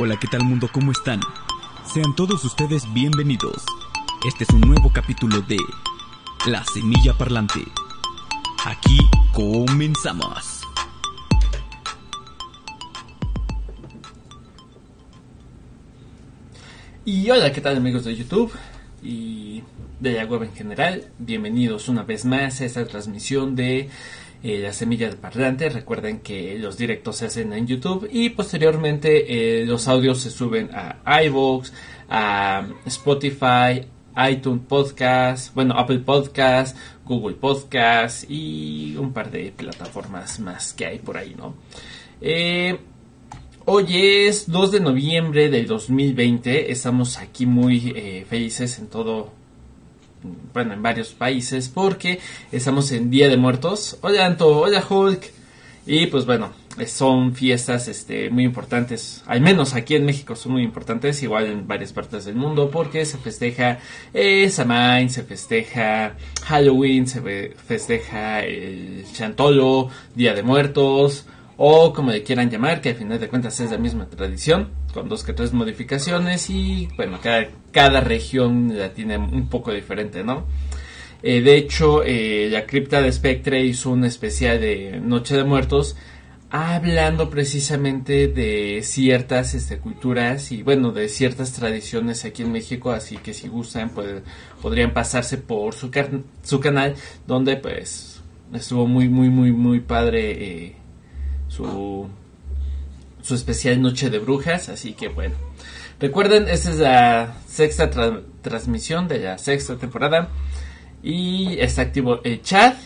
Hola, ¿qué tal mundo? ¿Cómo están? Sean todos ustedes bienvenidos. Este es un nuevo capítulo de La Semilla Parlante. Aquí comenzamos. Y hola, ¿qué tal amigos de YouTube y de la web en general? Bienvenidos una vez más a esta transmisión de eh, La Semilla de Parlante. Recuerden que los directos se hacen en YouTube y posteriormente eh, los audios se suben a iVoox, a Spotify, iTunes Podcast, bueno, Apple Podcast, Google Podcast y un par de plataformas más que hay por ahí, ¿no? Eh, Hoy es 2 de noviembre del 2020. Estamos aquí muy felices en todo, bueno, en varios países porque estamos en Día de Muertos. Hola Anto, hola Hulk. Y pues bueno, son fiestas este, muy importantes, al menos aquí en México son muy importantes, igual en varias partes del mundo, porque se festeja eh, Samhain, se festeja Halloween, se festeja el Chantolo, Día de Muertos, o como le quieran llamar, que al final de cuentas es la misma tradición, con dos que tres modificaciones y bueno, cada, cada región la tiene un poco diferente, ¿no? Eh, de hecho, eh, la cripta de Spectre hizo un especial de Noche de Muertos hablando precisamente de ciertas este, culturas y bueno, de ciertas tradiciones aquí en México, así que si gustan pues, podrían pasarse por su, su canal donde pues estuvo muy muy muy muy padre eh, su, su especial Noche de Brujas, así que bueno. Recuerden, esta es la sexta transmisión de la sexta temporada y está activo el chat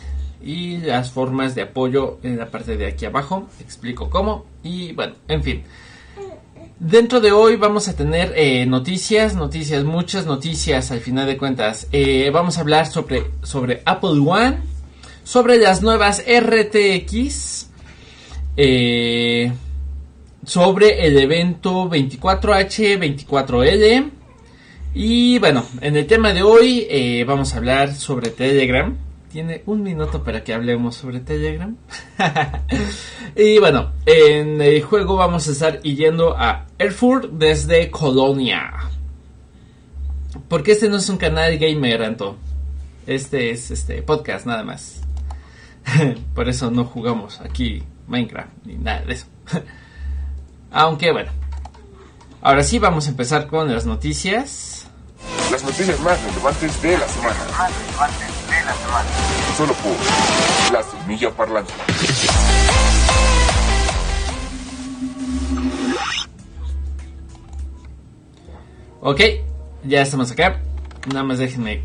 y las formas de apoyo en la parte de aquí abajo. Explico cómo y bueno, en fin. Dentro de hoy vamos a tener eh, noticias, noticias, muchas noticias al final de cuentas. Eh, vamos a hablar sobre, sobre Apple One, sobre las nuevas RTX, eh, sobre el evento 24H24L. Y bueno, en el tema de hoy eh, vamos a hablar sobre Telegram. Tiene un minuto para que hablemos sobre Telegram. y bueno, en el juego vamos a estar yendo a Erfurt desde Colonia. Porque este no es un canal gamer, Anto. Este es este podcast nada más. Por eso no jugamos aquí Minecraft ni nada de eso. Aunque bueno. Ahora sí vamos a empezar con las noticias. Las noticias más relevantes de la semana. Más relevantes de la semana. Solo por La Semilla Parlante. Ok, ya estamos acá. Nada más déjenme.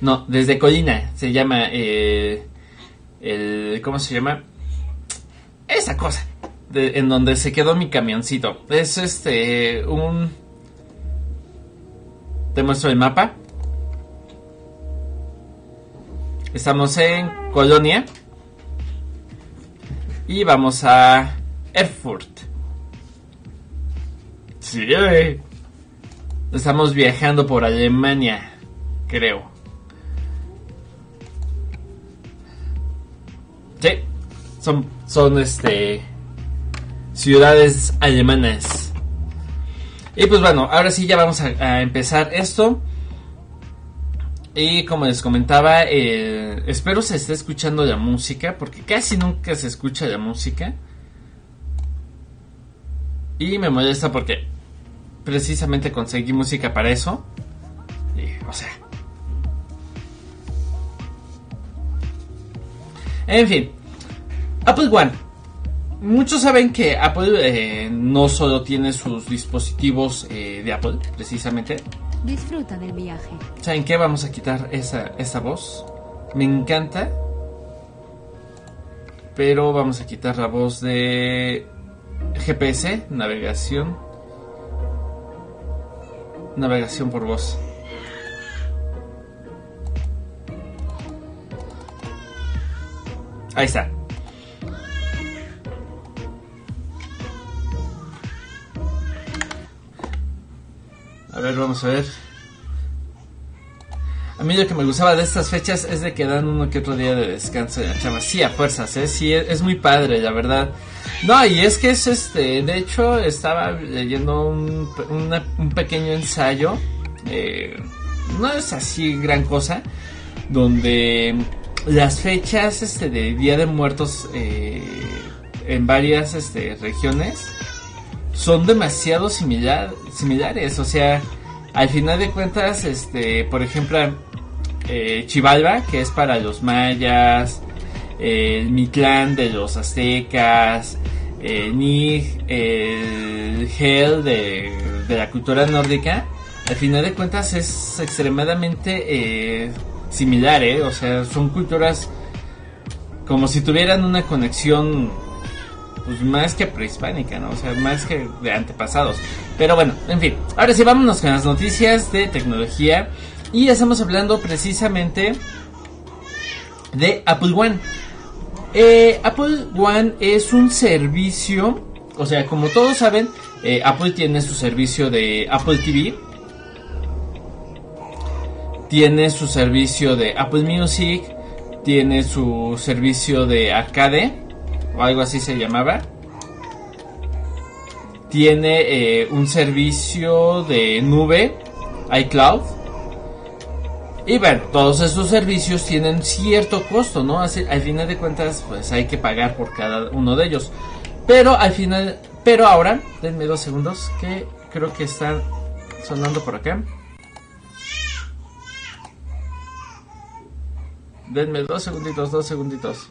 No, desde Colina se llama eh, el ¿cómo se llama? Esa cosa en donde se quedó mi camioncito. Es este un te muestro el mapa. Estamos en Colonia y vamos a Erfurt. Sí, estamos viajando por Alemania, creo. Sí, son, son este ciudades alemanas. Y pues bueno, ahora sí ya vamos a, empezar esto. Y como les comentaba, eh, espero se esté escuchando la música, porque casi nunca se escucha la música. Y me molesta porque precisamente conseguí música para eso. Y, o sea, En fin, Apple One. Muchos saben que Apple eh, no solo tiene sus dispositivos eh, de Apple, precisamente. Disfruta del viaje. ¿Saben qué? Vamos a quitar esa, esa voz. Me encanta. Pero vamos a quitar la voz de GPS, navegación. Navegación por voz. Ahí está. Vamos a ver. A mí lo que me gustaba de estas fechas es de que dan uno que otro día de descanso de la chava. Sí, a fuerzas, ¿eh? Sí, es, muy padre, la verdad. No, y es que es este, de hecho estaba leyendo un, un pequeño ensayo, eh, no es así gran cosa, donde las fechas este, de Día de Muertos eh, en varias este, regiones son demasiado similar, similares, o sea, al final de cuentas, este, por ejemplo, eh, Chivalba, que es para los mayas, el Mitlán de los aztecas, el Nig, el Hel de, la cultura nórdica, al final de cuentas es extremadamente eh, similar, ¿eh? O sea, son culturas como si tuvieran una conexión pues más que prehispánica, ¿no? O sea, más que de antepasados. Pero bueno, en fin. Ahora sí, vámonos con las noticias de tecnología. Y estamos hablando precisamente de Apple One. Eh, Apple One es un servicio, o sea, como todos saben, eh, Apple tiene su servicio de Apple TV. Tiene su servicio de Apple Music. Tiene su servicio de arcade o algo así se llamaba. Tiene eh, un servicio de nube, iCloud. Y bueno, todos esos servicios tienen cierto costo, ¿no? al final de cuentas, pues hay que pagar por cada uno de ellos. Pero al final, pero ahora, denme dos segundos, que creo que están sonando por acá. Denme dos segunditos, dos segunditos.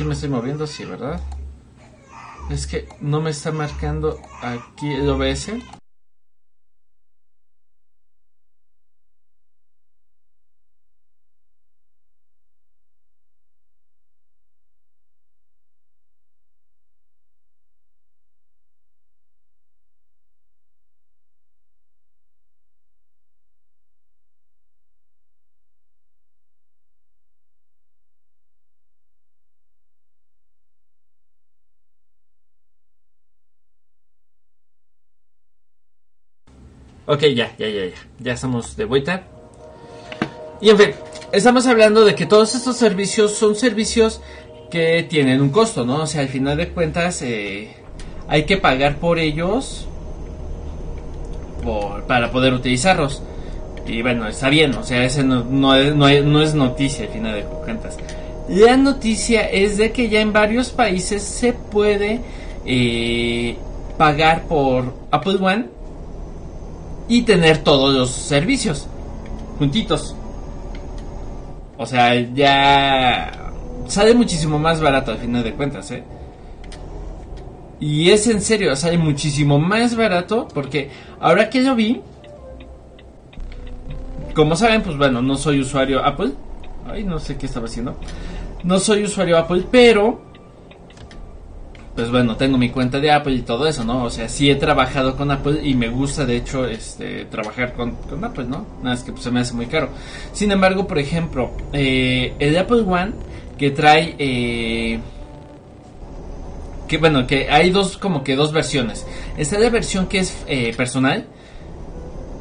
Si me estoy moviendo, sí, ¿verdad? Es que no me está marcando aquí el OBS. Ok, ya, ya, ya, ya. Ya estamos de vuelta. Y en fin, estamos hablando de que todos estos servicios son servicios que tienen un costo, ¿no? O sea, al final de cuentas eh, hay que pagar por ellos para poder utilizarlos. Y bueno, está bien, o sea, ese no, no, es, noticia al final de cuentas. La noticia es de que ya en varios países se puede eh, pagar por Apple One y tener todos los servicios juntitos. O sea, ya sale muchísimo más barato al final de cuentas, ¿eh? Y es en serio, sale muchísimo más barato porque ahora que lo vi, como saben, pues bueno, no soy usuario Apple. Ay, no sé qué estaba haciendo. No soy usuario Apple, pero pues bueno, tengo mi cuenta de Apple y todo eso, ¿no? O sea, sí he trabajado con Apple y me gusta, de hecho, este, trabajar con, Apple, ¿no? Nada, es que pues, se me hace muy caro. Sin embargo, por ejemplo, eh, el Apple One que trae... Eh, que bueno, que hay dos, como que dos versiones. Está la versión que es eh, personal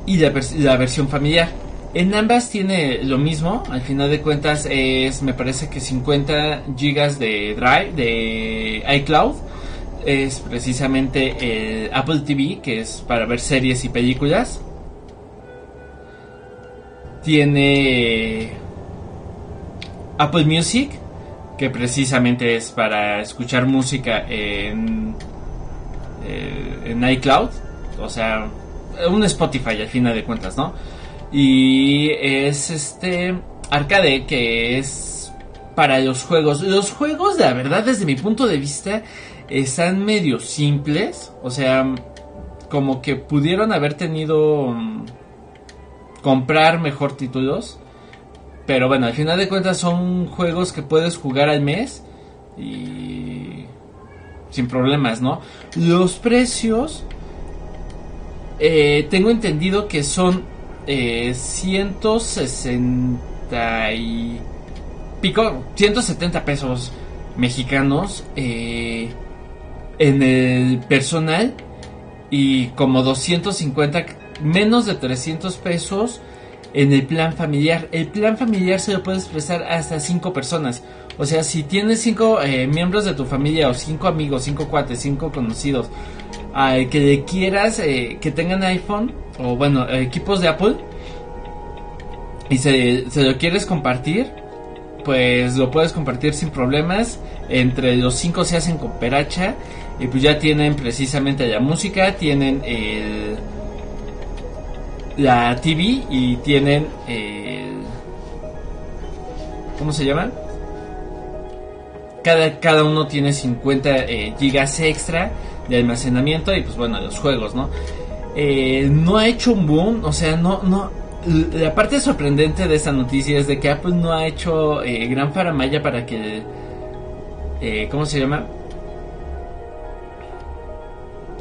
y la, la versión familiar. En ambas tiene lo mismo, al final de cuentas es, me parece que 50 gigas de Drive, de iCloud, es precisamente el Apple TV, que es para ver series y películas. Tiene Apple Music, que precisamente es para escuchar música en, eh, en iCloud, o sea, un Spotify al final de cuentas, ¿no? Y es este arcade que es para los juegos. Los juegos, la verdad, desde mi punto de vista, están medio simples. O sea, como que pudieron haber tenido... Mm, comprar mejor títulos. Pero bueno, al final de cuentas son juegos que puedes jugar al mes. Y... Sin problemas, ¿no? Los precios... Eh, tengo entendido que son eh, 160 y pico, 170 pesos mexicanos eh, en el personal y como 250 menos de 300 pesos en el plan familiar. El plan familiar se lo puede expresar hasta 5 personas. O sea, si tienes 5 eh, miembros de tu familia o 5 amigos, 5 cuates, 5 conocidos que le quieras eh, que tengan iPhone o bueno, equipos de Apple y se, se lo quieres compartir, pues lo puedes compartir sin problemas. Entre los 5 se hacen con peracha y pues ya tienen precisamente la música, tienen el la TV y tienen el ¿cómo se llama? Cada, cada uno tiene 50 eh, gigas extra de almacenamiento y pues bueno, los juegos, ¿no? Eh, no ha hecho un boom, o sea, no, no, la parte sorprendente de esta noticia es de que Apple no ha hecho eh, gran faramaya para que, eh, ¿cómo se llama?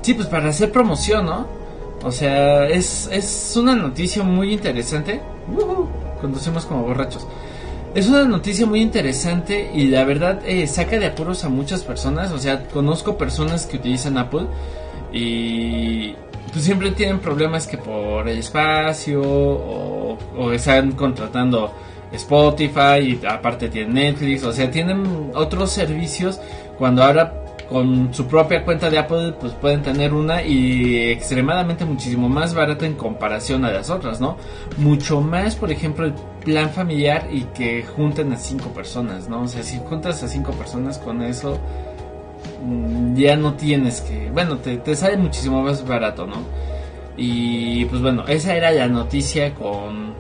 Sí, pues para hacer promoción, ¿no? O sea, es, es una noticia muy interesante. conducimos como borrachos. Es una noticia muy interesante y la verdad eh, saca de apuros a muchas personas. O sea, conozco personas que utilizan Apple y pues siempre tienen problemas que por el espacio o, o están contratando Spotify y aparte tienen Netflix. O sea, tienen otros servicios cuando ahora con su propia cuenta de Apple pues pueden tener una y extremadamente muchísimo más barata en comparación a las otras, ¿no? Mucho más, por ejemplo, el plan familiar y que junten a cinco personas, ¿no? O sea, si juntas a cinco personas con eso mm, ya no tienes que, bueno, te, te sale muchísimo más barato, ¿no? Y pues bueno, esa era la noticia con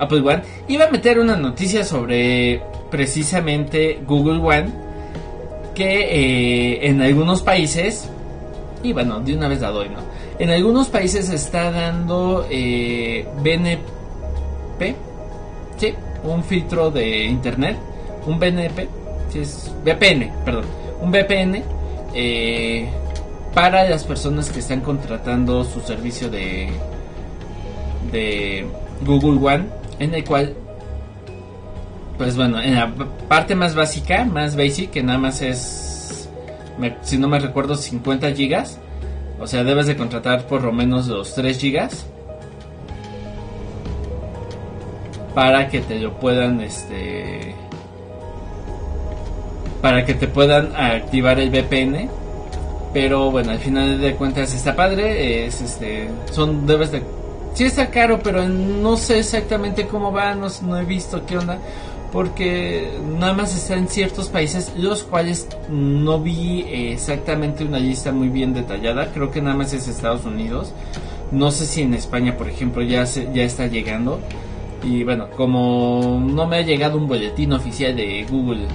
Apple One. Iba a meter una noticia sobre precisamente Google One que eh, en algunos países, y bueno, de una vez la doy, ¿no? En algunos países se está dando eh, BNP, sí, un filtro de internet, un BNP, sí, es VPN, perdón, un VPN eh, para las personas que están contratando su servicio de, de Google One, en el cual pues bueno, en la parte más básica, más basic, que nada más es, si no me recuerdo, 50 gigas. O sea, debes de contratar por lo menos los 3 gigas. Para que te lo puedan, este... Para que te puedan activar el VPN. Pero bueno, al final de cuentas está padre. Es este... Son, debes de... Sí está caro, pero no sé exactamente cómo va. No, no he visto qué onda porque nada más está en ciertos países, los cuales no vi exactamente una lista muy bien detallada, creo que nada más es Estados Unidos, no sé si en España, por ejemplo, ya, ya está llegando, y bueno, como no me ha llegado un boletín oficial de Google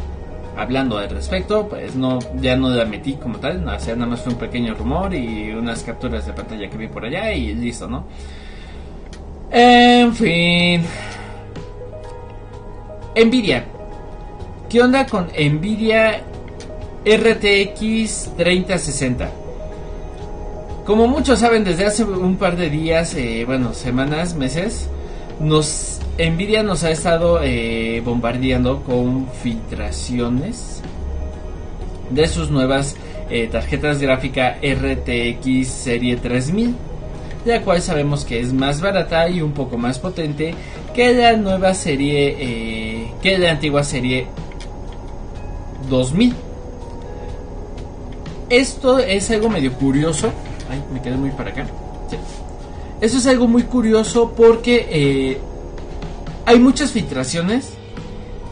hablando al respecto, pues no, ya no la metí como tal, o sea, nada más fue un pequeño rumor y unas capturas de pantalla que vi por allá y listo, ¿no? En fin, Nvidia. ¿Qué onda con Nvidia RTX 3060? Como muchos saben, desde hace un par de días, eh, bueno, semanas, meses, nos Nvidia nos ha estado eh, bombardeando con filtraciones de sus nuevas eh, tarjetas gráficas RTX serie 3000 la cual sabemos que es más barata y un poco más potente que la nueva serie, que la antigua serie 2000. Esto es algo medio curioso. Ay, me quedé muy para acá. Esto es algo muy curioso porque eh, hay muchas filtraciones,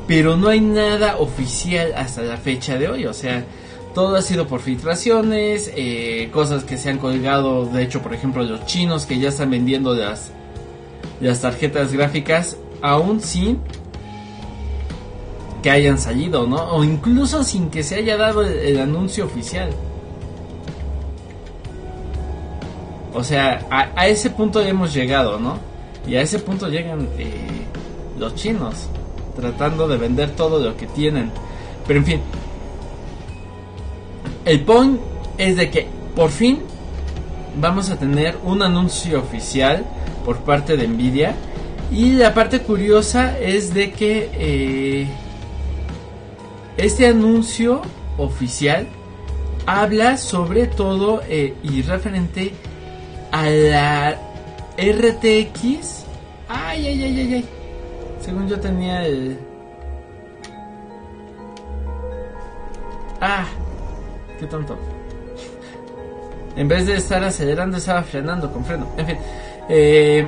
pero no hay nada oficial hasta la fecha de hoy. O sea, todo ha sido por filtraciones, eh, cosas que se han colgado, de hecho, por ejemplo, los chinos que ya están vendiendo las, las tarjetas gráficas, aún sin que hayan salido, ¿no? O incluso sin que se haya dado el, anuncio oficial. O sea, a, ese punto hemos llegado, ¿no? Y a ese punto llegan eh, los chinos, tratando de vender todo lo que tienen. Pero en fin, el point es de que por fin vamos a tener un anuncio oficial por parte de Nvidia. Y la parte curiosa es de que eh, este anuncio oficial habla sobre todo eh, y referente a la RTX. Ay, ay, ay, ay, ay. Según yo tenía el. Ah, qué tonto. En vez de estar acelerando, estaba frenando con freno. En fin. Eh,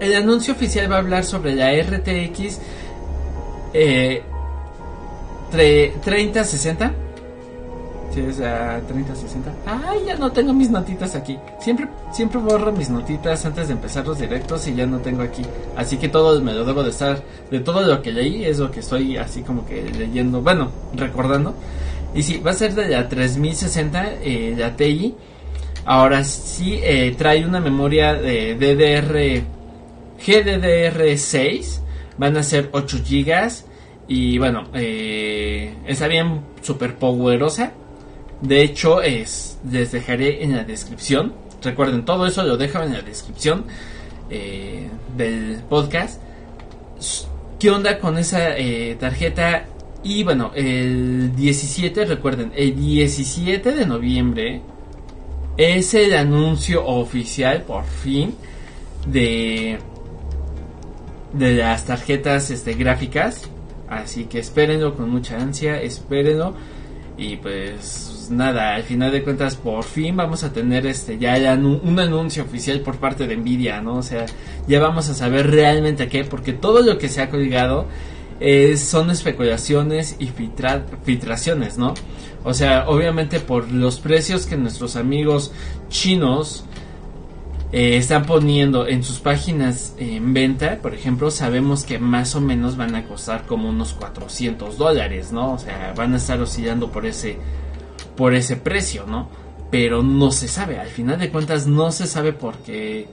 el anuncio oficial va a hablar sobre la RTX eh, 3060. Sí, o sea, 3060. Ay, ya no tengo mis notitas aquí. Siempre, siempre borro mis notitas antes de empezar los directos y ya no tengo aquí. Así que todo me lo debo de estar. De todo lo que leí es lo que estoy así como que leyendo. Bueno, recordando. Y sí, va a ser de la 3060, eh, la TI. Ahora sí, eh, trae una memoria de DDR, GDDR6. Van a ser 8 GB. Y bueno, eh, está bien super poderosa. De hecho, es, les dejaré en la descripción. Recuerden, todo eso lo dejo en la descripción eh, del podcast. ¿Qué onda con esa eh, tarjeta? Y bueno, el 17, recuerden, el 17 de noviembre es el anuncio oficial, por fin, de, de las tarjetas este, gráficas. Así que espérenlo con mucha ansia, espérenlo. Y pues nada, al final de cuentas por fin vamos a tener este ya, un anuncio oficial por parte de Nvidia, ¿no? O sea, ya vamos a saber realmente qué, porque todo lo que se ha colgado eh, son especulaciones y filtra filtraciones, ¿no? O sea, obviamente por los precios que nuestros amigos chinos eh, están poniendo en sus páginas en venta, por ejemplo, sabemos que más o menos van a costar como unos 400 dólares, ¿no? O sea, van a estar oscilando por ese, por ese precio, ¿no? Pero no se sabe, al final de cuentas no se sabe porque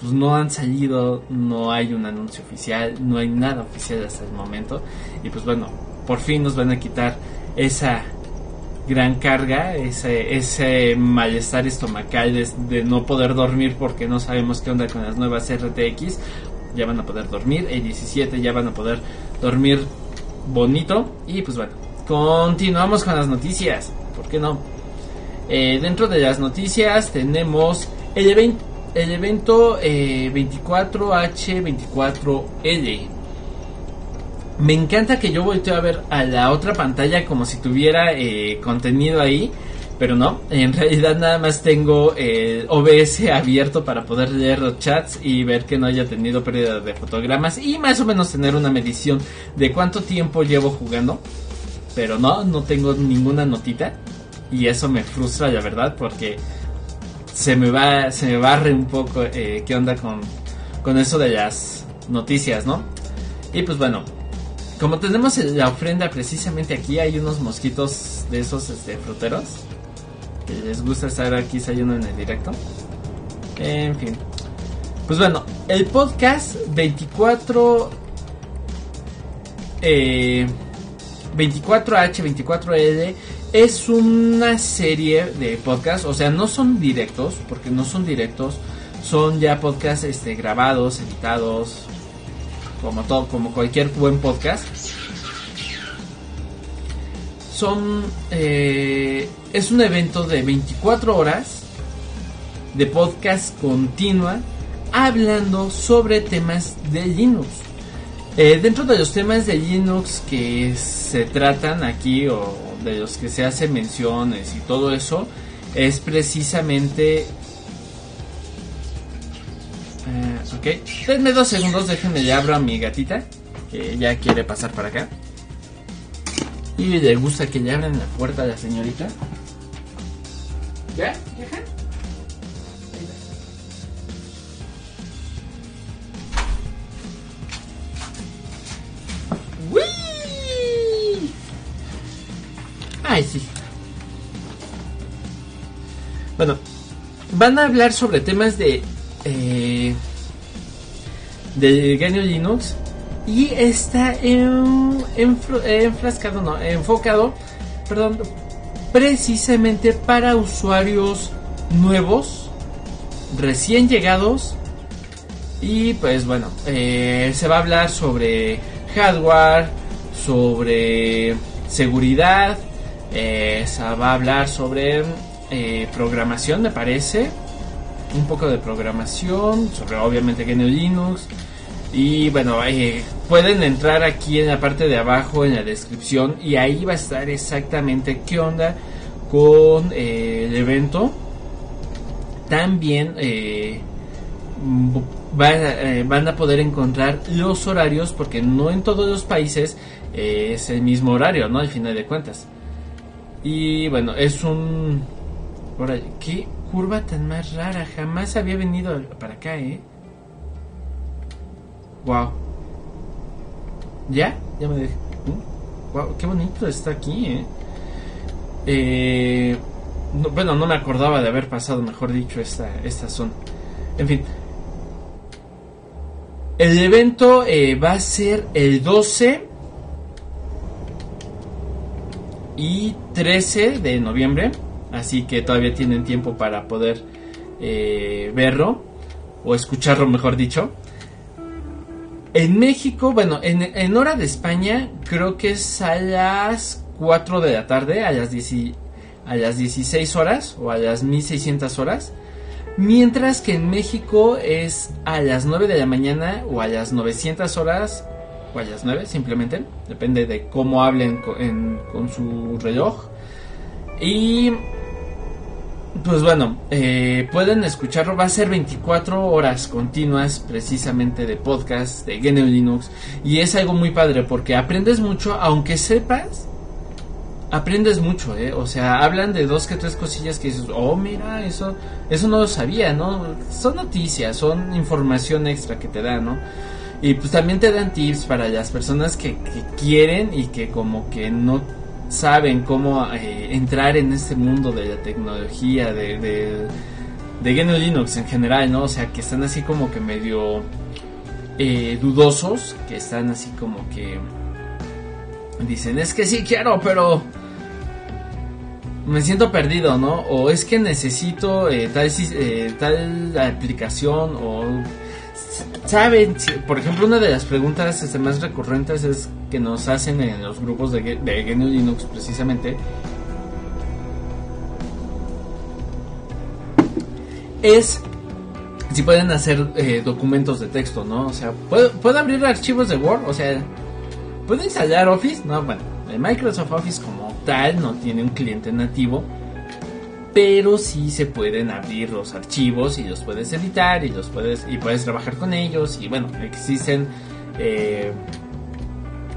pues no han salido, no hay un anuncio oficial, no hay nada oficial hasta el momento. Y pues bueno, por fin nos van a quitar esa gran carga, ese, ese malestar estomacal de, no poder dormir porque no sabemos qué onda con las nuevas RTX. Ya van a poder dormir, el 17 ya van a poder dormir bonito. Y pues bueno, continuamos con las noticias, ¿por qué no? Eh, dentro de las noticias tenemos el evento el evento 24H24L. Eh, Me encanta que yo volteo a ver a la otra pantalla como si tuviera eh, contenido ahí, pero no, en realidad nada más tengo el OBS abierto para poder leer los chats y ver que no haya tenido pérdida de fotogramas y más o menos tener una medición de cuánto tiempo llevo jugando. Pero no, no tengo ninguna notita y eso me frustra la verdad porque se me va, se me barre un poco eh, qué onda con, con eso de las noticias, ¿no? Y pues bueno, como tenemos la ofrenda precisamente aquí, hay unos mosquitos de esos este, fruteros que les gusta estar aquí saliendo en el directo. En fin. Pues bueno, el podcast 24 eh, 24H, 24L es una serie de podcasts, o sea, no son directos, porque no son directos, son ya podcasts este, grabados, editados, como todo, como cualquier buen podcast. Son, eh, es un evento de 24 horas de podcast continua hablando sobre temas de Linux. Eh, dentro de los temas de Linux que se tratan aquí o de los que se hace menciones y todo eso es precisamente ok denme dos segundos déjenme le abro a mi gatita que ya quiere pasar para acá y le gusta que le abran la puerta a la señorita ¿ya? ¿ya? Ay, sí. Bueno, van a hablar sobre temas de. Eh, de GNU Linux. Y está en, enfrascado, no, enfocado, perdón, precisamente para usuarios nuevos, recién llegados. Y pues bueno, eh, se va a hablar sobre hardware, sobre seguridad, eh, se va a hablar sobre eh, programación, me parece. Un poco de programación sobre obviamente GNU Linux. Y bueno, eh, pueden entrar aquí en la parte de abajo en la descripción y ahí va a estar exactamente qué onda con eh, el evento. También van a poder encontrar los horarios porque no en todos los países es el mismo horario, ¿no? Al final de cuentas. Y bueno, es un... ¿Qué curva tan más rara? Jamás había venido para acá, ¿eh? Wow. ¿Ya? Ya me dejé. Wow, qué bonito está aquí, ¿eh? eh bueno, no me acordaba de haber pasado, mejor dicho, esta, esta zona. En fin. El evento eh, va a ser el 12 y 13 de noviembre. Así que todavía tienen tiempo para poder eh, verlo o escucharlo, mejor dicho. En México, bueno, en, hora de España, creo que es a las 4 de la tarde, a las, a las 16 horas o a las 1600 horas. Mientras que en México es a las 9 de la mañana o a las 900 horas o a las 9 simplemente. Depende de cómo hablen con, su reloj. Y pues bueno, eh, pueden escucharlo. Va a ser 24 horas continuas precisamente de podcast de GNU Linux. Y es algo muy padre porque aprendes mucho, aunque sepas. Aprendes mucho, ¿eh? O sea, hablan de dos que tres cosillas que dices, oh, mira, eso, eso no lo sabía, ¿no? Son noticias, son información extra que te dan, ¿no? Y pues también te dan tips para las personas que, quieren y que como que no saben cómo eh, entrar en este mundo de la tecnología, de, de, de GNU Linux en general, ¿no? O sea, que están así como que medio eh, dudosos, que están así como que dicen, es que sí quiero, pero me siento perdido, ¿no? O es que necesito eh, tal, tal aplicación o saben, por ejemplo, una de las preguntas este, más recurrentes es que nos hacen en los grupos de, de GNU Linux precisamente. Es si pueden hacer eh, documentos de texto, ¿no? O sea, ¿puedo, ¿puedo, abrir archivos de Word? O sea, ¿puedo instalar Office? No, bueno, el Microsoft Office como tal no tiene un cliente nativo pero sí se pueden abrir los archivos y los puedes editar y los puedes y puedes trabajar con ellos. Y bueno existen eh,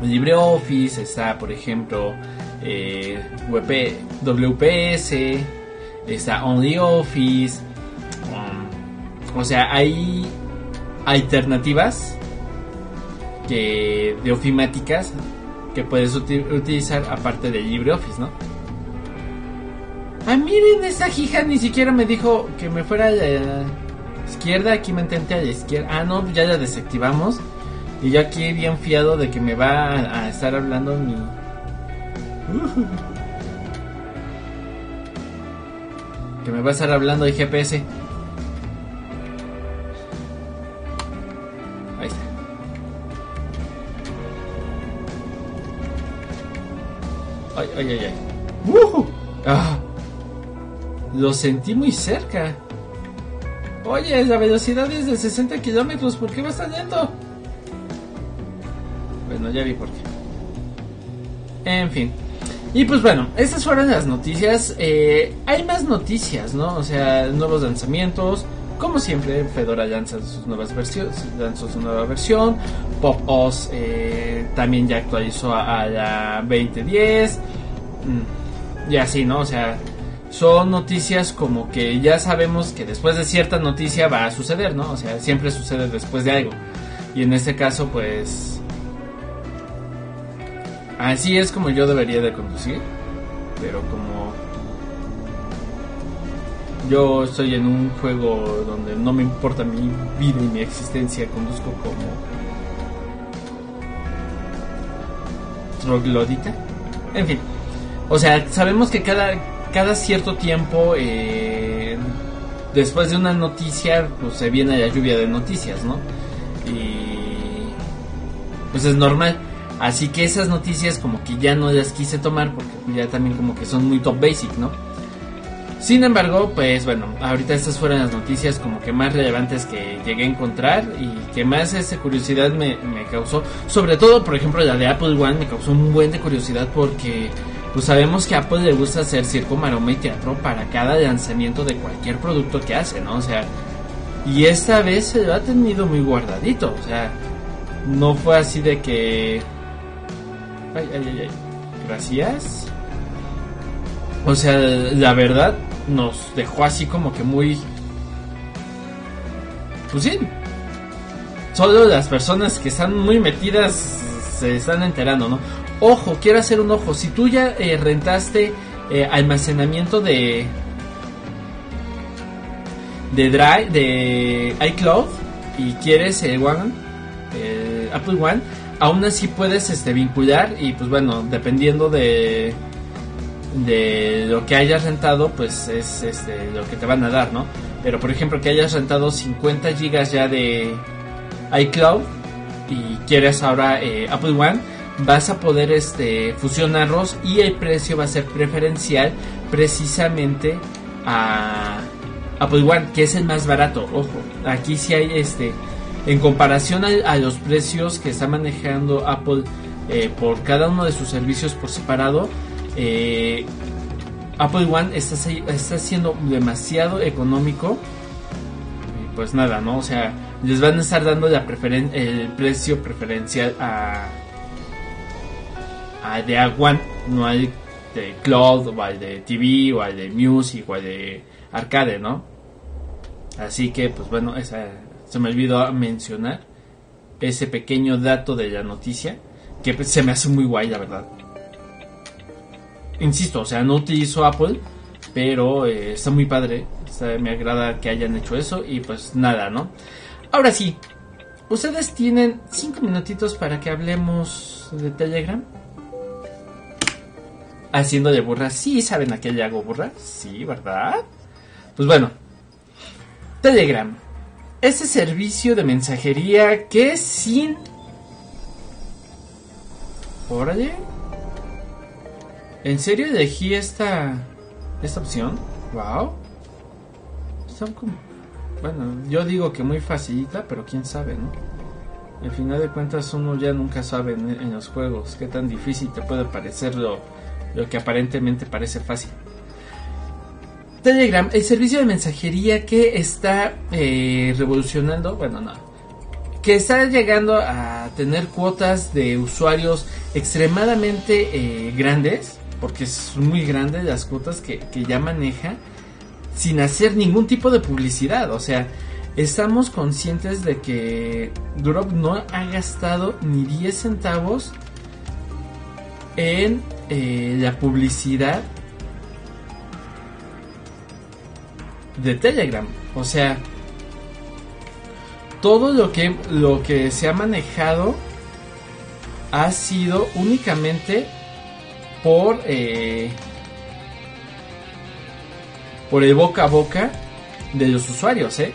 LibreOffice está por ejemplo eh, WPS está OnlyOffice um, o sea hay alternativas que de ofimáticas que puedes utilizar aparte de LibreOffice no Ah, miren, esa hija ni siquiera me dijo que me fuera a la izquierda. Aquí me intenté a la izquierda. Ah, no, ya la desactivamos. Y yo aquí bien fiado de que me va a, estar hablando mi... Que me va a estar hablando de GPS. Ahí está. Ay, ay, ay, ay. ¡Ah! Lo sentí muy cerca. Oye, la velocidad es de 60 kilómetros, ¿por qué vas tan lento? Bueno, ya vi por qué. En fin. Y pues bueno, estas fueron las noticias. Eh, hay más noticias, ¿no? O sea, nuevos lanzamientos. Como siempre, Fedora lanza sus nuevas versiones, lanzó su nueva versión. Pop OS eh, también ya actualizó a, la 2010. Mm, y así, ¿no? O sea, son noticias como que ya sabemos que después de cierta noticia va a suceder, ¿no? O sea, siempre sucede después de algo. Y en este caso, pues... Así es como yo debería de conducir. Pero como... Yo estoy en un juego donde no me importa mi vida y mi existencia, conduzco como... Troglodita. En fin. O sea, sabemos que cada, cada cierto tiempo, eh, después de una noticia, pues se viene la lluvia de noticias, ¿no? Y pues es normal. Así que esas noticias como que ya no las quise tomar porque ya también como que son muy top basic, ¿no? Sin embargo, pues bueno, ahorita estas fueron las noticias como que más relevantes que llegué a encontrar y que más esa curiosidad me, me causó. Sobre todo, por ejemplo, la de Apple One me causó un buen de curiosidad porque pues sabemos que a Apple le gusta hacer circo, maroma y teatro para cada lanzamiento de cualquier producto que hace, ¿no? O sea, y esta vez se lo ha tenido muy guardadito, o sea, no fue así de que... Ay, ay, ay, ay. Gracias. O sea, la verdad nos dejó así como que muy... Pues sí. Solo las personas que están muy metidas se están enterando, ¿no? Ojo, quiero hacer un ojo. Si tú ya eh, rentaste eh, almacenamiento de... De Drive, de iCloud y quieres One, el Apple One, aún así puedes este, vincular y pues bueno, dependiendo de de lo que hayas rentado, pues es este, lo que te van a dar, ¿no? Pero por ejemplo que hayas rentado 50 gigas ya de iCloud y quieres ahora eh, Apple One, vas a poder este, fusionarlos y el precio va a ser preferencial precisamente a Apple One, que es el más barato. Ojo, aquí sí hay este, en comparación a, los precios que está manejando Apple eh, por cada uno de sus servicios por separado, eh, Apple One está, está siendo demasiado económico. pues nada, ¿no? O sea, les van a estar dando la preferen el precio preferencial a, a de One. No hay de Cloud, o al de TV, o al de Music, o al de Arcade, ¿no? Así que, pues bueno, esa, se me olvidó mencionar ese pequeño dato de la noticia que pues, se me hace muy guay, la verdad insisto, o sea, no utilizo Apple, pero eh, está muy padre. me agrada que hayan hecho eso y pues nada, ¿no? Ahora sí, ustedes tienen cinco minutitos para que hablemos de Telegram. Haciendo de burra, sí, ¿saben a qué le hago burra? Sí, ¿verdad? Pues bueno, Telegram. Ese servicio de mensajería que sin... Órale, ¿En serio elegí esta, esta opción? ¡Wow! Como... Bueno, yo digo que muy facilita, pero quién sabe, ¿no? Al final de cuentas uno ya nunca sabe en, los juegos qué tan difícil te puede parecer lo, que aparentemente parece fácil. Telegram, el servicio de mensajería que está eh, revolucionando, bueno, no, que está llegando a tener cuotas de usuarios extremadamente eh, grandes porque es muy grande las cuotas que, ya maneja sin hacer ningún tipo de publicidad. O sea, estamos conscientes de que Drop no ha gastado ni 10 centavos en eh, la publicidad de Telegram. O sea, todo lo que, lo que se ha manejado ha sido únicamente por eh, por el boca a boca de los usuarios, ¿eh?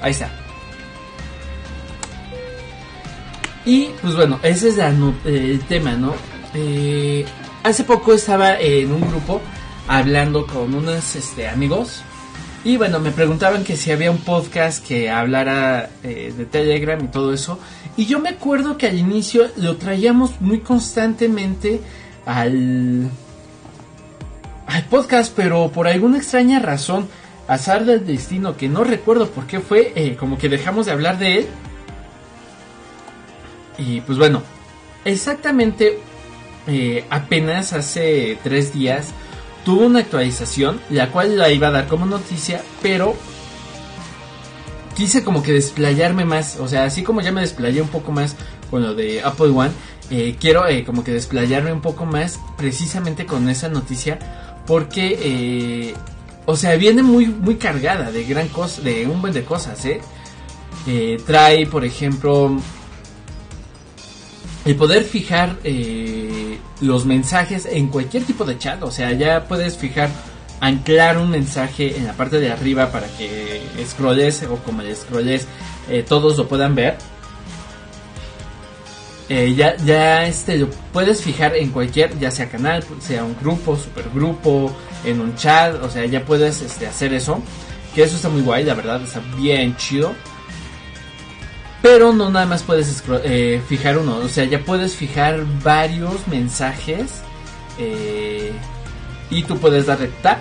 Ahí está. Y pues bueno, ese es el tema, ¿no? Eh, hace poco estaba en un grupo hablando con unos este, amigos y bueno, me preguntaban que si había un podcast que hablara eh, de Telegram y todo eso. Y yo me acuerdo que al inicio lo traíamos muy constantemente al podcast, pero por alguna extraña razón, azar del destino, que no recuerdo por qué fue, eh, como que dejamos de hablar de él. Y pues bueno, exactamente eh, apenas hace tres días tuvo una actualización, la cual la iba a dar como noticia, pero quise como que desplayarme más, o sea, así como ya me desplayé un poco más con lo de Apple One, eh, quiero como que desplayarme un poco más precisamente con esa noticia, porque, o sea, viene muy, muy cargada de gran cosa, de un buen de cosas, ¿eh? trae, por ejemplo, el poder fijar eh, los mensajes en cualquier tipo de chat, o sea, ya puedes fijar, anclar un mensaje en la parte de arriba para que scrolles o como le scrolles eh, todos lo puedan ver. eh, ya, ya este, lo puedes fijar en cualquier, ya sea canal, sea un grupo, supergrupo, en un chat, o sea, ya puedes este, hacer eso. Que eso está muy guay, la verdad, está bien chido. Pero no nada más puedes eh, fijar uno, o sea, ya puedes fijar varios mensajes eh, y tú puedes darle tap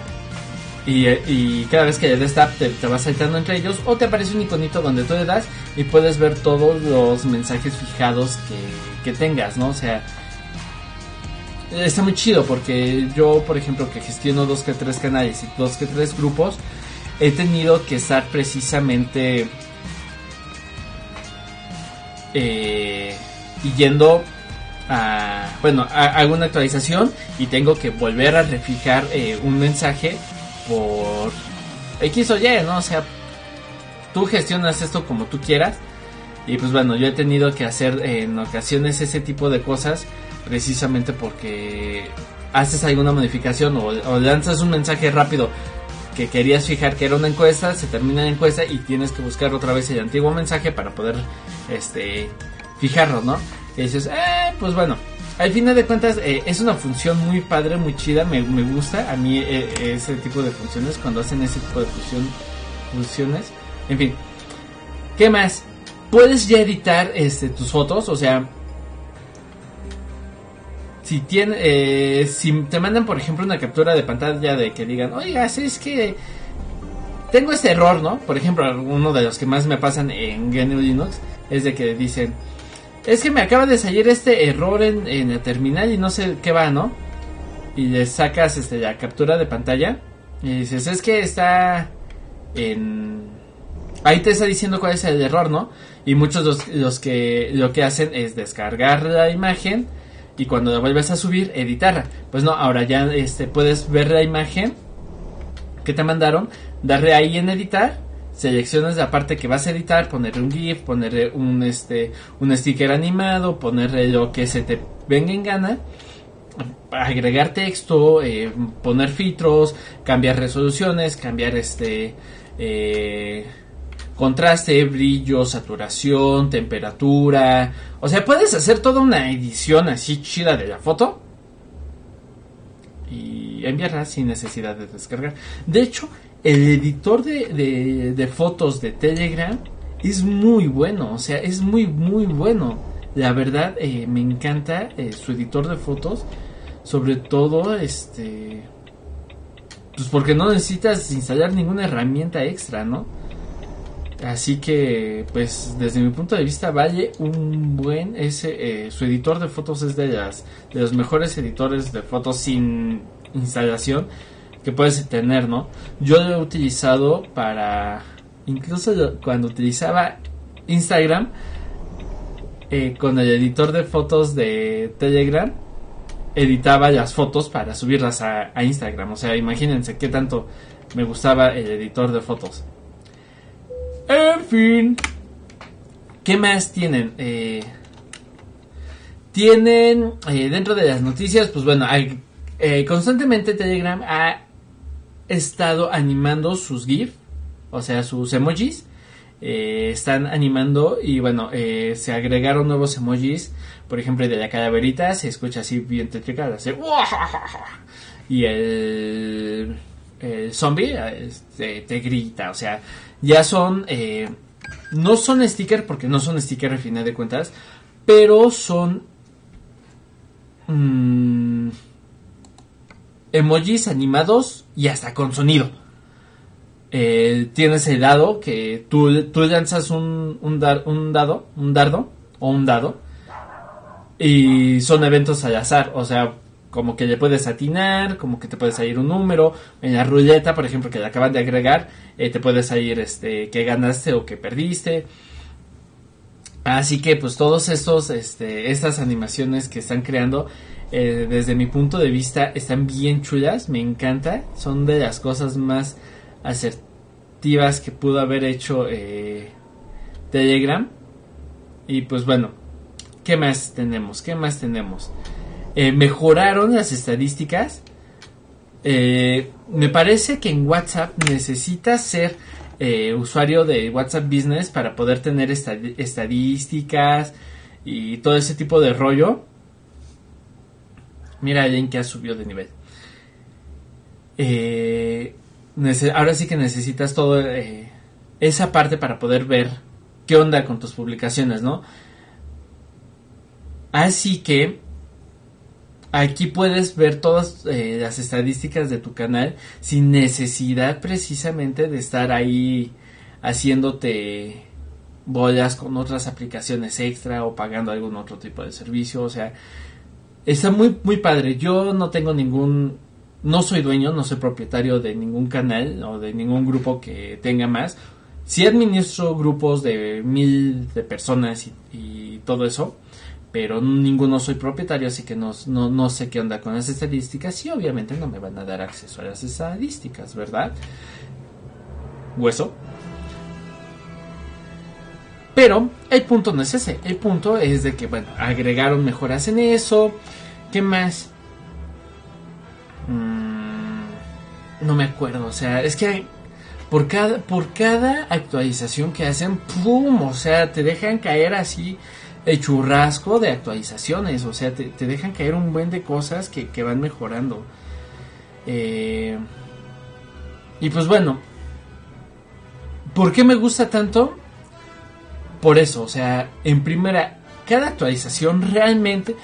y, cada vez que le des tap te, te, vas saltando entre ellos o te aparece un iconito donde tú le das y puedes ver todos los mensajes fijados que, que tengas, ¿no? O sea, está muy chido porque yo, por ejemplo, que gestiono dos que tres canales y dos que tres grupos, he tenido que estar precisamente eh, yendo a, bueno, hago una actualización y tengo que volver a refijar eh, un mensaje por X o Y, ¿no? O sea, tú gestionas esto como tú quieras. Y pues bueno, yo he tenido que hacer en ocasiones ese tipo de cosas precisamente porque haces alguna modificación o, lanzas un mensaje rápido que querías fijar que era una encuesta, se termina la encuesta y tienes que buscar otra vez el antiguo mensaje para poder este fijarlo, ¿no? Y dices, eh, pues bueno, al final de cuentas eh, es una función muy padre, muy chida, me, gusta a mí eh, ese tipo de funciones cuando hacen ese tipo de funciones. En fin, ¿qué más? Puedes ya editar este, tus fotos, o sea, si tiene, eh, si te mandan por ejemplo una captura de pantalla de que digan, oiga, es que tengo este error, ¿no? Por ejemplo, uno de los que más me pasan en GNU Linux es de que dicen, es que me acaba de salir este error en, en el terminal y no sé qué va, ¿no? Y le sacas este, la captura de pantalla y dices, es que está en... Ahí te está diciendo cuál es el error, ¿no? Y muchos los, los que lo que hacen es descargar la imagen y cuando la vuelves a subir, editarla. Pues no, ahora ya este, puedes ver la imagen que te mandaron, darle ahí en editar seleccionas la parte que vas a editar, ponerle un GIF, ponerle un este un sticker animado, ponerle lo que se te venga en gana, agregar texto, eh, poner filtros, cambiar resoluciones, cambiar este eh, contraste, brillo, saturación, temperatura, o sea, puedes hacer toda una edición así chida de la foto y enviarla sin necesidad de descargar. De hecho, el editor de, fotos de Telegram es muy bueno, o sea, es muy, muy bueno. La verdad, eh, me encanta eh, su editor de fotos, sobre todo, este, pues porque no necesitas instalar ninguna herramienta extra, ¿no? Así que, pues, desde mi punto de vista, vale un buen ese, eh, su editor de fotos es de las, de los mejores editores de fotos sin instalación que puedes tener, ¿no? Yo lo he utilizado para, incluso cuando utilizaba Instagram, eh, con el editor de fotos de Telegram, editaba las fotos para subirlas a, Instagram. O sea, imagínense qué tanto me gustaba el editor de fotos. En fin. ¿Qué más tienen? Eh, tienen eh, dentro de las noticias, pues bueno, hay, constantemente Telegram ha estado animando sus GIF, o sea, sus emojis. Eh, están animando y bueno, eh, se agregaron nuevos emojis. Por ejemplo, de la calaverita se escucha así bien tétrica, hace y el, el zombie este, te grita, o sea, ya son, eh, no son sticker porque no son sticker al final de cuentas, pero son... Mmm, emojis animados y hasta con sonido. Eh, tienes el dado que tú, tú lanzas un, un, un, dado, un dardo o un dado y son eventos al azar, o sea, como que le puedes atinar, como que te puede salir un número, en la ruleta, por ejemplo, que le acaban de agregar, eh, te puede salir este que ganaste o que perdiste. Así que pues todos estos este, estas animaciones que están creando eh, desde mi punto de vista están bien chulas, me encanta, son de las cosas más asertivas que pudo haber hecho eh, Telegram. Y pues bueno, ¿qué más tenemos? ¿Qué más tenemos? Eh, mejoraron las estadísticas. me parece que en WhatsApp necesitas ser usuario de WhatsApp Business para poder tener estadísticas y todo ese tipo de rollo. Mira alguien que ha subido de nivel. Eh, ahora sí que necesitas todo eh, esa parte para poder ver qué onda con tus publicaciones, ¿no? Así que aquí puedes ver todas eh, las estadísticas de tu canal sin necesidad precisamente de estar ahí haciéndote bolas con otras aplicaciones extra o pagando algún otro tipo de servicio. O sea, está muy, muy padre. Yo no tengo ningún, no soy dueño, no soy propietario de ningún canal o de ningún grupo que tenga más. Sí administro grupos de mil de personas y todo eso pero ninguno soy propietario, así que no, no, sé qué onda con las estadísticas y obviamente no me van a dar acceso a las estadísticas, ¿verdad? Hueso. Pero el punto no es ese, el punto es de que, bueno, agregaron mejoras en eso, ¿qué más? Mm, no me acuerdo, o sea, es que por cada, por cada actualización que hacen, ¡pum! O sea, te dejan caer así el churrasco de actualizaciones, o sea, te, dejan caer un buen de cosas que, van mejorando. Eh, y pues bueno, ¿por qué me gusta tanto? Por eso, o sea, en primera, cada actualización realmente,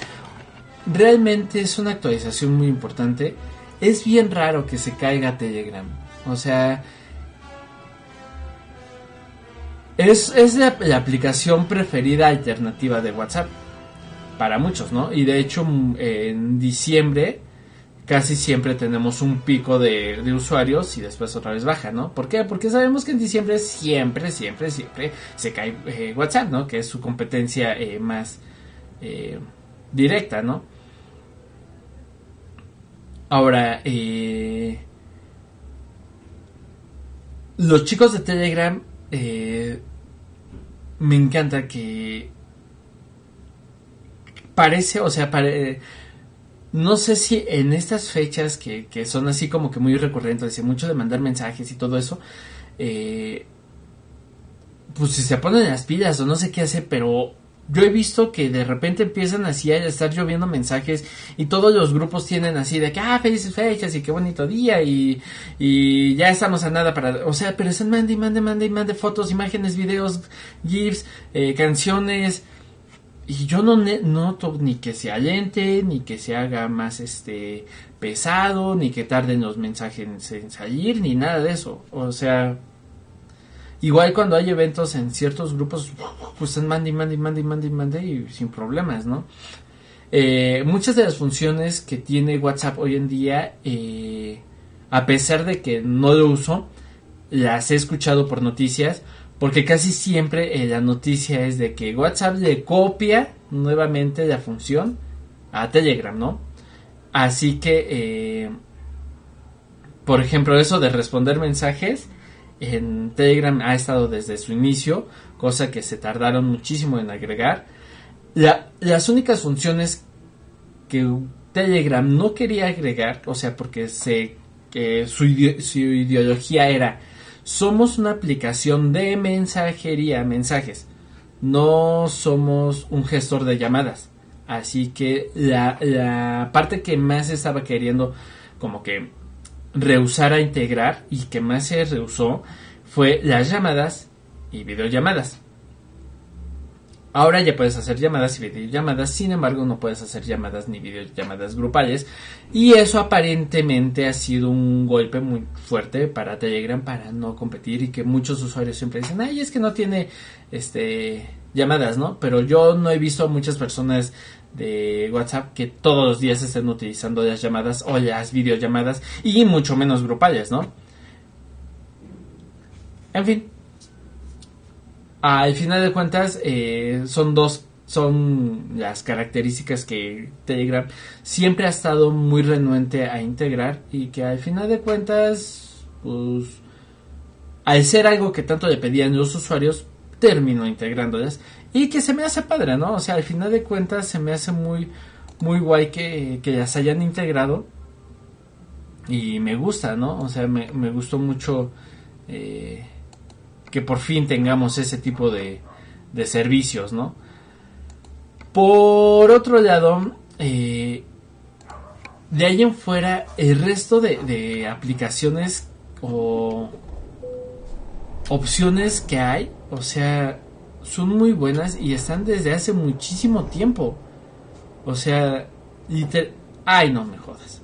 realmente es una actualización muy importante. Es bien raro que se caiga Telegram. O sea, es, la, aplicación preferida alternativa de WhatsApp para muchos, ¿no? Y de hecho mm, en diciembre casi siempre tenemos un pico de, usuarios y después otra vez baja, ¿no? ¿Por qué? Porque sabemos que en diciembre siempre, siempre, siempre se cae eh, WhatsApp, ¿no? Que es su competencia eh, más eh, directa, ¿no? Ahora, los chicos de Telegram eh, me encanta que parece, o sea, no sé si en estas fechas que, son así como que muy recurrentes, y mucho de mandar mensajes y todo eso, eh, pues si se ponen las pilas o no sé qué hace, pero yo he visto que de repente empiezan así a estar lloviendo mensajes y todos los grupos tienen así de que, ah, felices fechas y qué bonito día y, y ya estamos a nada para, o sea, pero están mande mande, mande mande fotos, imágenes, videos, gifs, eh, canciones. Y yo no noto ni que se alente, ni que se haga más este pesado, ni que tarden los mensajes en salir, ni nada de eso, o sea, Igual cuando hay eventos en ciertos grupos, pues están mande, mande, mande, mande, mande y sin problemas, ¿no? Eh, muchas de las funciones que tiene WhatsApp hoy en día, eh, a pesar de que no lo uso, las he escuchado por noticias, porque casi siempre eh, la noticia es de que WhatsApp le copia nuevamente la función a Telegram, ¿no? Así que, por ejemplo, eso de responder mensajes, en Telegram ha estado desde su inicio, cosa que se tardaron muchísimo en agregar. las únicas funciones que Telegram no quería agregar, o sea, porque su ideología era, somos una aplicación de mensajería, mensajes, no somos un gestor de llamadas. Así que la, la parte que más estaba queriendo como que rehusar a integrar y que más se rehusó fue las llamadas y videollamadas. Ahora ya puedes hacer llamadas y videollamadas, sin embargo no puedes hacer llamadas ni videollamadas grupales y eso aparentemente ha sido un golpe muy fuerte para Telegram para no competir y que muchos usuarios siempre dicen, ay, es que no tiene este llamadas, ¿no? Pero yo no he visto a muchas personas de WhatsApp que todos los días estén utilizando las llamadas o las videollamadas y mucho menos grupales, ¿no? En fin, al final de cuentas eh, son dos son las características que Telegram siempre ha estado muy renuente a integrar y que al final de cuentas pues al ser algo que tanto le pedían los usuarios terminó integrándolas y que se me hace padre, ¿no? O sea, al final de cuentas se me hace muy, muy guay que, que las hayan integrado. Y me gusta, ¿no? O sea, me, me gustó mucho eh, que por fin tengamos ese tipo de, de servicios, ¿no? Por otro lado, eh, de ahí en fuera, el resto de, de aplicaciones o opciones que hay, o sea, son muy buenas y están desde hace muchísimo tiempo. O sea, ay, no me jodas.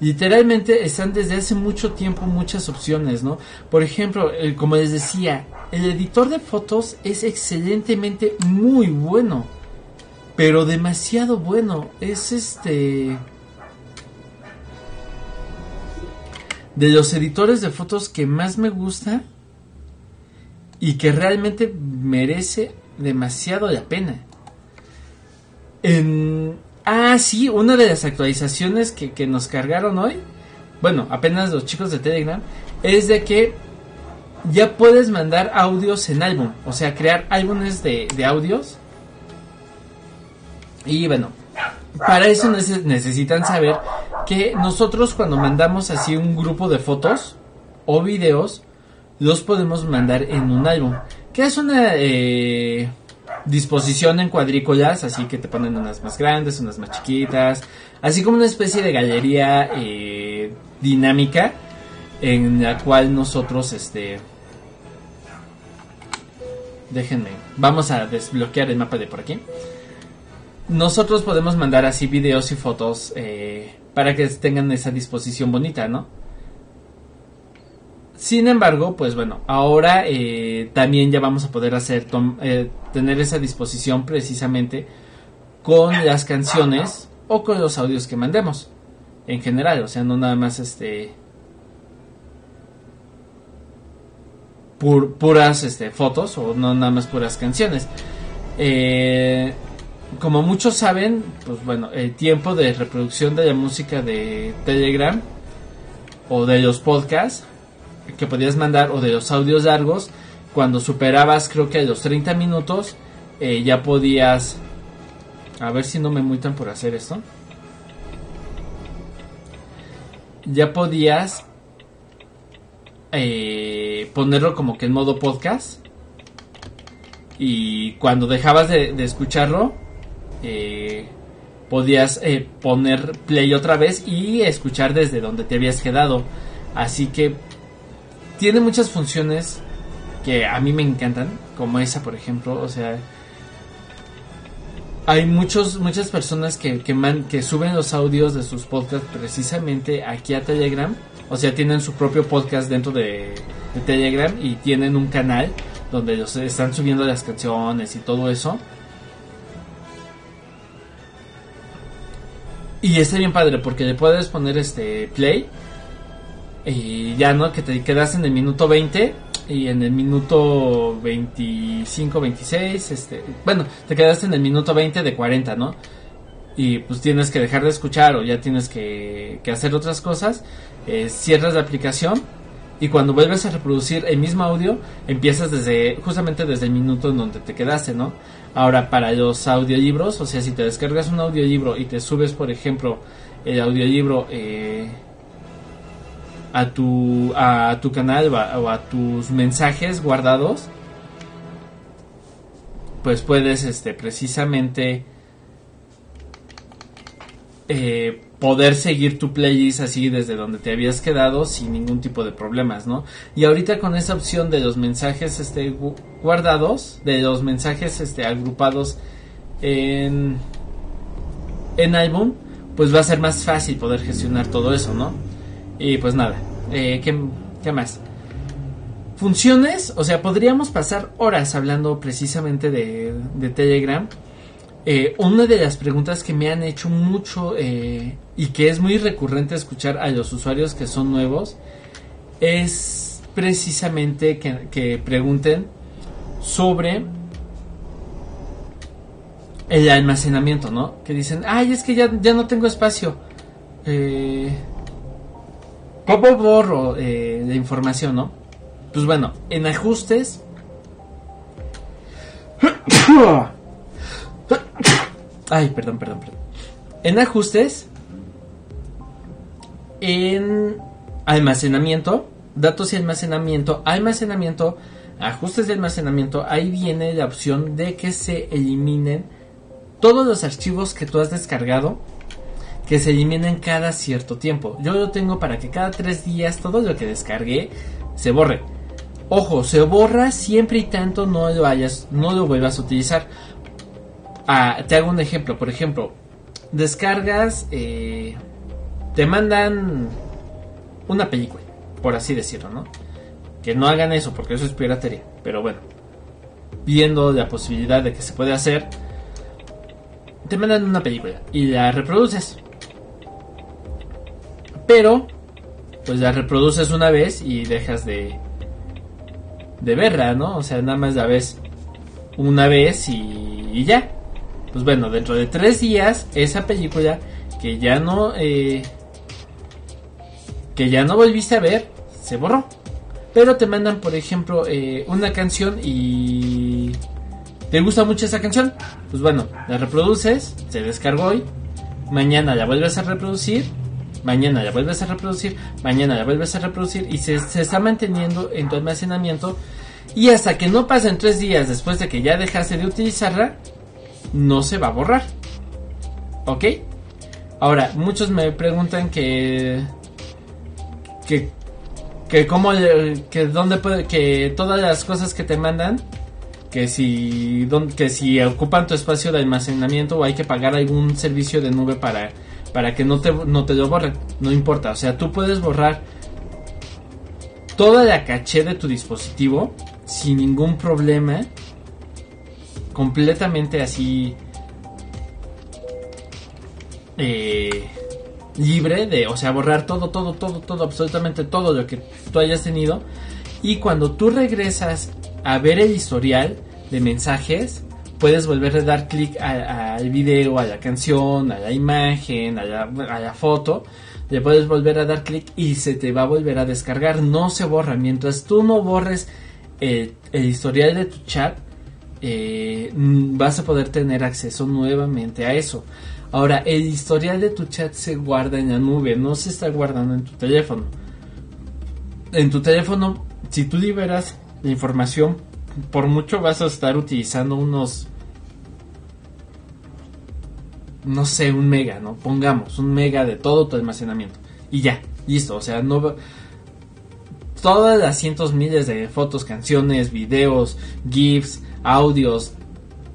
Literalmente están desde hace mucho tiempo muchas opciones, ¿no? Por ejemplo, como les decía, el editor de fotos es excelentemente muy bueno. Pero demasiado bueno. Es este... De los editores de fotos que más me gusta y que realmente merece demasiado la pena. En... Ah, sí, una de las actualizaciones que, que nos cargaron hoy, bueno, apenas los chicos de Telegram, es de que ya puedes mandar audios en álbum, o sea, crear álbumes de, de audios. Y bueno, para eso necesitan saber que nosotros cuando mandamos así un grupo de fotos o videos, los podemos mandar en un álbum. Que es una eh, disposición en cuadrículas, así que te ponen unas más grandes, unas más chiquitas, así como una especie de galería eh, dinámica en la cual nosotros, este, déjenme, vamos a desbloquear el mapa de por aquí. Nosotros podemos mandar así videos y fotos eh, para que tengan esa disposición bonita, ¿no? Sin embargo, pues bueno, ahora eh, también ya vamos a poder hacer eh, tener esa disposición precisamente con las canciones o con los audios que mandemos en general, o sea, no nada más este puras este, fotos o no nada más puras canciones. Eh, como muchos saben, pues bueno, el tiempo de reproducción de la música de Telegram o de los podcasts que podías mandar o de los audios largos, cuando superabas creo que los 30 minutos, eh, ya podías... A ver si no me multan por hacer esto. Ya podías eh, ponerlo como que en modo podcast. Y cuando dejabas de, escucharlo, eh, podías poner play otra vez y escuchar desde donde te habías quedado. Así que tiene muchas funciones que a mí me encantan, como esa, por ejemplo, o sea, hay muchos muchas personas que que, suben los audios de sus podcasts precisamente aquí a Telegram, o sea, tienen su propio podcast dentro de, de Telegram y tienen un canal donde ellos están subiendo las canciones y todo eso. Y está bien padre porque le puedes poner este play y ya, ¿no? Que te quedas en el minuto 20 y en el minuto 25, 26, este, bueno, te quedaste en el minuto 20 de 40, ¿no? Y pues tienes que dejar de escuchar o ya tienes que, hacer otras cosas, eh, cierras la aplicación y cuando vuelves a reproducir el mismo audio, empiezas desde, justamente desde el minuto en donde te quedaste, ¿no? Ahora, para los audiolibros, o sea, si te descargas un audiolibro y te subes, por ejemplo, el audiolibro, eh, a tu, a tu canal o a, tus mensajes guardados, pues puedes este, precisamente eh, poder seguir tu playlist así desde donde te habías quedado sin ningún tipo de problemas, ¿no? Y ahorita con esa opción de los mensajes este, guardados, de los mensajes este, agrupados en, en álbum, pues va a ser más fácil poder gestionar todo eso, ¿no? Y pues nada, eh, ¿qué, más? Funciones, o sea, podríamos pasar horas hablando precisamente de, Telegram. Eh, una de las preguntas que me han hecho mucho eh, y que es muy recurrente escuchar a los usuarios que son nuevos es precisamente que, pregunten sobre el almacenamiento, ¿no? Que dicen, ay, es que ya, ya no tengo espacio. Eh, ¿Cómo borro la información, no? Pues bueno, en ajustes. Ay, perdón, perdón, perdón. En ajustes. En almacenamiento. Datos y almacenamiento. Almacenamiento. ajustes de almacenamiento, ahí viene la opción de que se eliminen todos los archivos que tú has descargado, que se eliminen cada cierto tiempo. Yo lo tengo para que cada tres días todo lo que descargué se borre. Ojo, se borra siempre y tanto no lo hayas, no lo vuelvas a utilizar. Ah, te hago un ejemplo, por ejemplo, descargas, eh, te mandan una película, por así decirlo, ¿no? Que no hagan eso porque eso es piratería. Pero bueno, viendo la posibilidad de que se puede hacer, te mandan una película y la reproduces. Pero, pues la reproduces una vez y dejas de, de verla, ¿no? O sea, nada más la ves una vez y, y ya. Pues bueno, dentro de tres días, esa película que ya no, eh, que ya no volviste a ver, se borró. Pero te mandan, por ejemplo, eh, una canción y te gusta mucho esa canción. Pues bueno, la reproduces, se descargó hoy. Mañana la vuelves a reproducir. Mañana la vuelves a reproducir. Mañana la vuelves a reproducir. Y se, está manteniendo en tu almacenamiento. Y hasta que no pasen tres días después de que ya dejaste de utilizarla, no se va a borrar. ¿Ok? Ahora, muchos me preguntan que. que que cómo que dónde puede que todas las cosas que te mandan que si que si ocupan tu espacio de almacenamiento o hay que pagar algún servicio de nube para para que no te no te lo borren no importa o sea tú puedes borrar toda la caché de tu dispositivo sin ningún problema completamente así eh, libre de, o sea, borrar todo, todo, todo, todo, absolutamente todo lo que tú hayas tenido. Y cuando tú regresas a ver el historial de mensajes, puedes volver a dar clic al video, a la canción, a la imagen, a la, foto. Le puedes volver a dar clic y se te va a volver a descargar. No se borra. Mientras tú no borres el, historial de tu chat, eh, vas a poder tener acceso nuevamente a eso. Ahora, el historial de tu chat se guarda en la nube, no se está guardando en tu teléfono. En tu teléfono, si tú liberas la información, por mucho vas a estar utilizando unos no sé, un mega, ¿no? Pongamos un mega de todo tu almacenamiento. Y ya, listo. O sea, no. Todas las cientos miles de fotos, canciones, videos, GIFs, audios,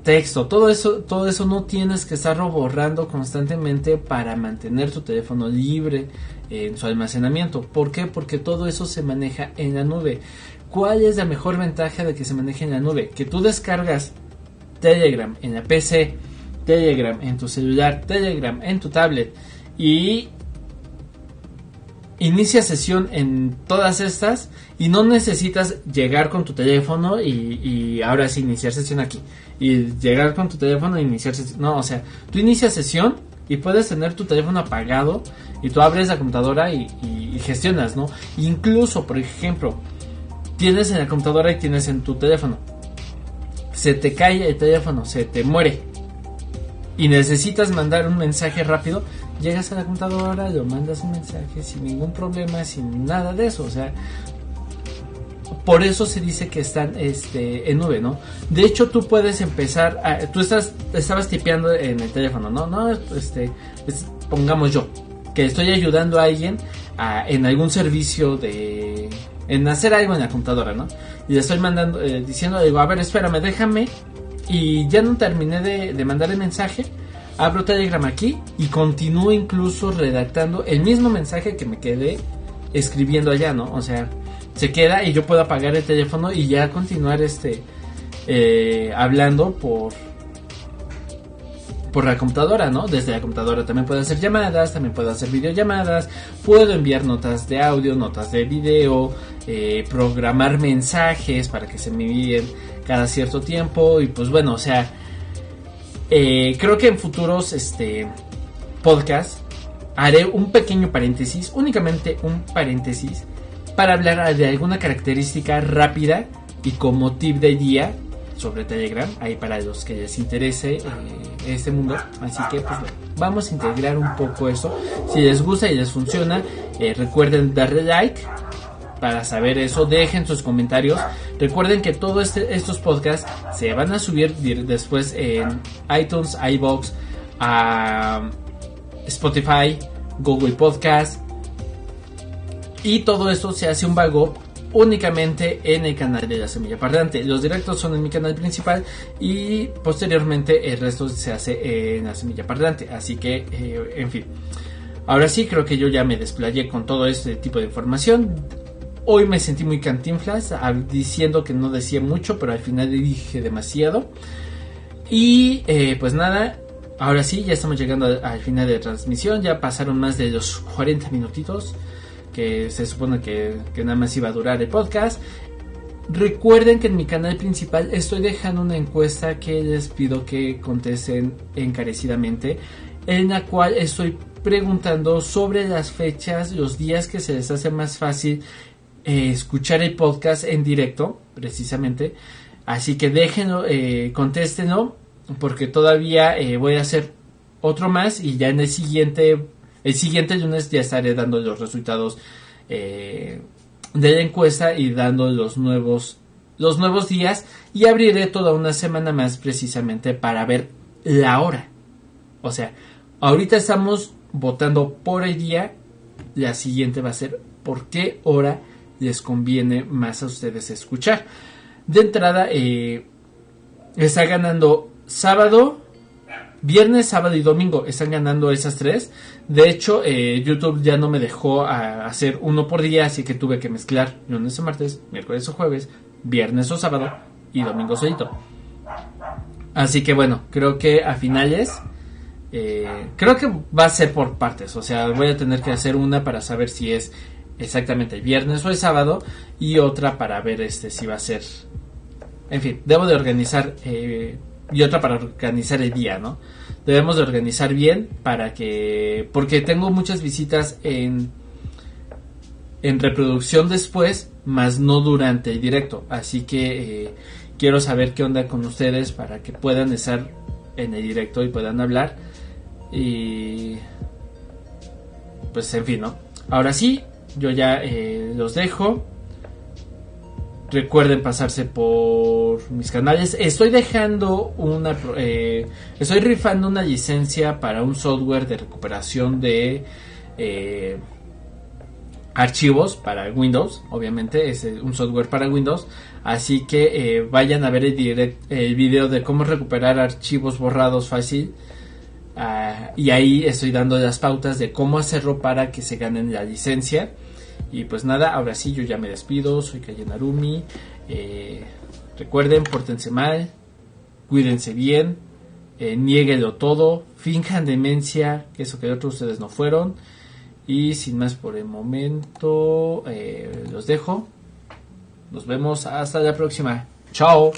texto, todo eso, todo eso no tienes que estarlo borrando constantemente para mantener tu teléfono libre en su almacenamiento. ¿Por qué? Porque todo eso se maneja en la nube. ¿Cuál es la mejor ventaja de que se maneje en la nube? Que tú descargas Telegram en la PC, Telegram en tu celular, Telegram en tu tablet y inicia sesión en todas estas y no necesitas llegar con tu teléfono y, ahora sí iniciar sesión aquí y llegar con tu teléfono e iniciar sesión. No, o sea, tú inicias sesión y puedes tener tu teléfono apagado y tú abres la computadora y, gestionas, ¿no? Incluso, por ejemplo, tienes en la computadora y tienes en tu teléfono. Se te cae el teléfono, se te muere. Y necesitas mandar un mensaje rápido. Llegas a la computadora, lo mandas un mensaje sin ningún problema, sin nada de eso. O sea, por eso se dice que están este, en nube, ¿no? De hecho, tú puedes empezar, a, tú estás, estabas tipeando en el teléfono, ¿no? No, este, pongamos yo, que estoy ayudando a alguien en algún servicio de, en hacer algo en la computadora, ¿no? Y le estoy mandando, eh, diciendo, digo, a ver, espérame, déjame, y ya no terminé de, mandar el mensaje, abro Telegram aquí y continúo incluso redactando el mismo mensaje que me quedé escribiendo allá, ¿no? O sea, se queda y yo puedo apagar el teléfono y ya continuar este eh, hablando por por la computadora, ¿no? Desde la computadora también puedo hacer llamadas, también puedo hacer videollamadas, puedo enviar notas de audio, notas de video, eh, programar mensajes para que se me envíen cada cierto tiempo y pues bueno, o sea, eh, creo que en futuros este podcast haré un pequeño paréntesis, únicamente un paréntesis para hablar de alguna característica rápida y como tip de día sobre Telegram, ahí para los que les interese eh, este mundo. Así que pues vamos a integrar un poco eso. Si les gusta y les funciona, eh, recuerden darle like para saber eso, dejen sus comentarios. Recuerden que todos este, estos podcasts se van a subir después en iTunes, iBox, Spotify, Google Podcast. Y todo esto se hace un vago únicamente en el canal de la semilla parlante. Los directos son en mi canal principal y posteriormente el resto se hace en la semilla parlante. Así que, eh, en fin. Ahora sí, creo que yo ya me desplayé con todo este tipo de información. Hoy me sentí muy cantinflas, diciendo que no decía mucho, pero al final dije demasiado. Y eh, pues nada, ahora sí, ya estamos llegando al, final de la transmisión. Ya pasaron más de los 40 minutitos que se supone que, que nada más iba a durar el podcast. Recuerden que en mi canal principal estoy dejando una encuesta que les pido que contesten encarecidamente, en la cual estoy preguntando sobre las fechas, los días que se les hace más fácil eh, escuchar el podcast en directo, precisamente. Así que déjenlo, eh, porque todavía eh, voy a hacer otro más y ya en el siguiente, el siguiente lunes ya estaré dando los resultados de la encuesta y dando los nuevos, los nuevos días y abriré toda una semana más precisamente para ver la hora. O sea, ahorita estamos votando por el día. La siguiente va a ser por qué hora les conviene más a ustedes escuchar. De entrada, eh, está ganando sábado, viernes, sábado y domingo. Están ganando esas tres. De hecho, eh, YouTube ya no me dejó hacer uno por día, así que tuve que mezclar lunes o martes, miércoles o jueves, viernes o sábado y domingo solito. Así que bueno, creo que a finales eh, creo que va a ser por partes, o sea, voy a tener que hacer una para saber si es exactamente el viernes o el sábado y otra para ver este si va a ser, en fin, debo de organizar eh, y otra para organizar el día, ¿no? Debemos de organizar bien para que, porque tengo muchas visitas en en reproducción después, más no durante el directo, así que eh, quiero saber qué onda con ustedes para que puedan estar en el directo y puedan hablar y pues en fin, ¿no? Ahora sí, yo ya eh, los dejo. Recuerden pasarse por mis canales. Estoy dejando una... Eh, estoy rifando una licencia para un software de recuperación de eh, archivos para Windows. Obviamente es un software para Windows. Así que vayan a ver el, direct, el video de cómo recuperar archivos borrados fácil Ah, y ahí estoy dando las pautas de cómo hacerlo para que se ganen la licencia. Y pues nada, ahora sí, yo ya me despido. Soy Kayenarumi. Eh, recuerden, pórtense mal. Cuídense bien. Eh, nieguenlo todo. Finjan demencia, que eso que otros ustedes no fueron. Y sin más por el momento, eh, los dejo. Nos vemos hasta la próxima. Chao.